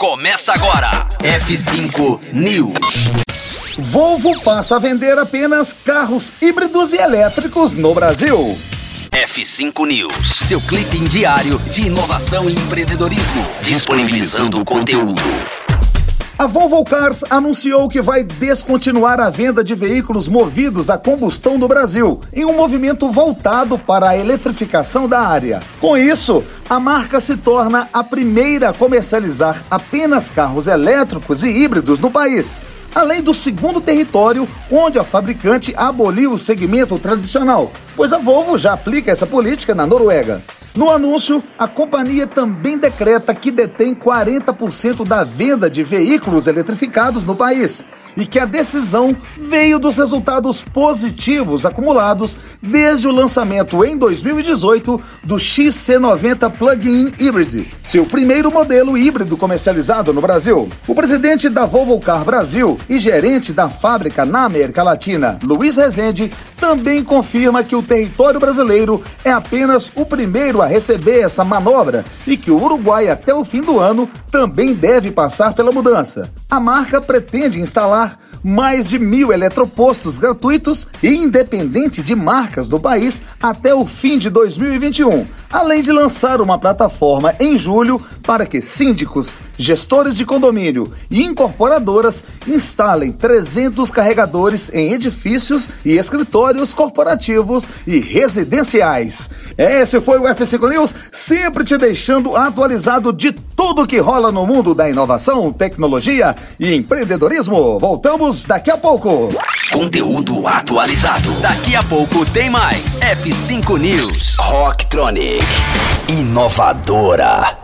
Começa agora. F5 News. Volvo passa a vender apenas carros híbridos e elétricos no Brasil. F5 News, seu clipe diário de inovação e empreendedorismo, disponibilizando o conteúdo. A Volvo Cars anunciou que vai descontinuar a venda de veículos movidos a combustão no Brasil, em um movimento voltado para a eletrificação da área. Com isso, a marca se torna a primeira a comercializar apenas carros elétricos e híbridos no país. Além do segundo território onde a fabricante aboliu o segmento tradicional, pois a Volvo já aplica essa política na Noruega. No anúncio, a companhia também decreta que detém 40% da venda de veículos eletrificados no país e que a decisão veio dos resultados positivos acumulados desde o lançamento em 2018 do XC90 Plug-in Hybrid, seu primeiro modelo híbrido comercializado no Brasil. O presidente da Volvo Car Brasil e gerente da fábrica na América Latina, Luiz Rezende, também confirma que o território brasileiro é apenas o primeiro a receber essa manobra e que o Uruguai até o fim do ano também deve passar pela mudança. A marca pretende instalar mais de mil eletropostos gratuitos e independente de marcas do país até o fim de 2021, além de lançar uma plataforma em julho para que síndicos, gestores de condomínio e incorporadoras instalem 300 carregadores em edifícios e escritórios corporativos e residenciais. Esse foi o F5 News, sempre te deixando atualizado de tudo que rola no mundo da inovação, tecnologia e empreendedorismo. Voltamos daqui a pouco. Conteúdo atualizado. Daqui a pouco tem mais. F5 News. Rocktronic. Inovadora.